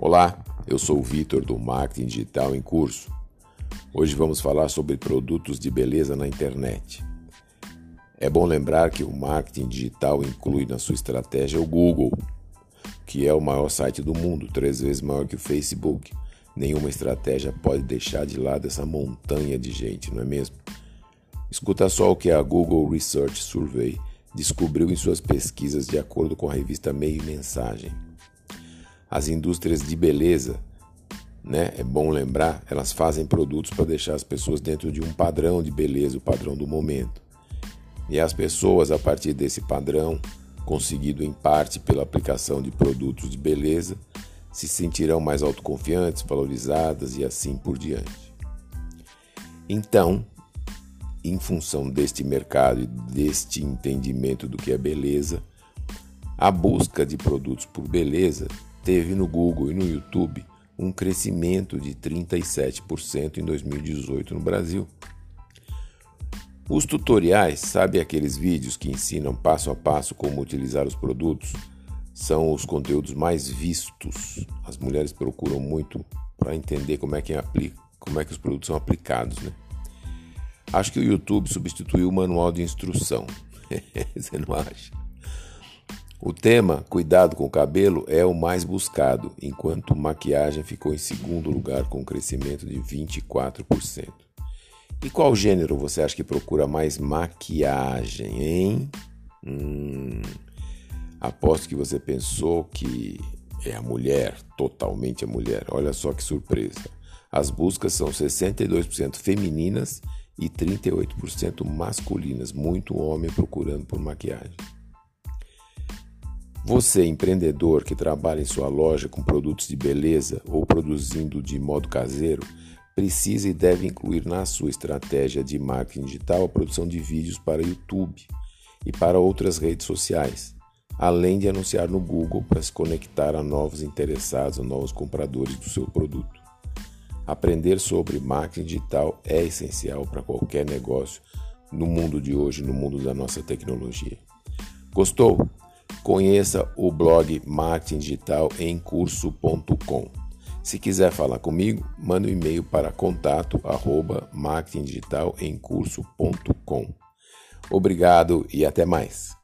Olá, eu sou o Vitor do Marketing Digital em Curso. Hoje vamos falar sobre produtos de beleza na internet. É bom lembrar que o marketing digital inclui na sua estratégia o Google, que é o maior site do mundo, três vezes maior que o Facebook. Nenhuma estratégia pode deixar de lado essa montanha de gente, não é mesmo? Escuta só o que a Google Research Survey descobriu em suas pesquisas de acordo com a revista Meio Mensagem. As indústrias de beleza, né, é bom lembrar, elas fazem produtos para deixar as pessoas dentro de um padrão de beleza, o padrão do momento. E as pessoas, a partir desse padrão, conseguido em parte pela aplicação de produtos de beleza, se sentirão mais autoconfiantes, valorizadas e assim por diante. Então, em função deste mercado e deste entendimento do que é beleza, a busca de produtos por beleza teve no Google e no YouTube um crescimento de 37% em 2018 no Brasil. Os tutoriais, sabe aqueles vídeos que ensinam passo a passo como utilizar os produtos? São os conteúdos mais vistos. As mulheres procuram muito para entender como é que aplica, como é que os produtos são aplicados, né? Acho que o YouTube substituiu o manual de instrução. Você não acha? O tema Cuidado com o cabelo é o mais buscado, enquanto maquiagem ficou em segundo lugar com um crescimento de 24%. E qual gênero você acha que procura mais maquiagem, hein? Hum, aposto que você pensou que é a mulher, totalmente a mulher. Olha só que surpresa. As buscas são 62% femininas e 38% masculinas, muito homem procurando por maquiagem. Você, empreendedor que trabalha em sua loja com produtos de beleza ou produzindo de modo caseiro, precisa e deve incluir na sua estratégia de marketing digital a produção de vídeos para YouTube e para outras redes sociais, além de anunciar no Google para se conectar a novos interessados, a novos compradores do seu produto. Aprender sobre marketing digital é essencial para qualquer negócio no mundo de hoje, no mundo da nossa tecnologia. Gostou? Conheça o blog Marketing Digital em curso.com. Se quiser falar comigo, manda um e-mail para contato arroba marketingdigitalemcurso.com. Obrigado e até mais.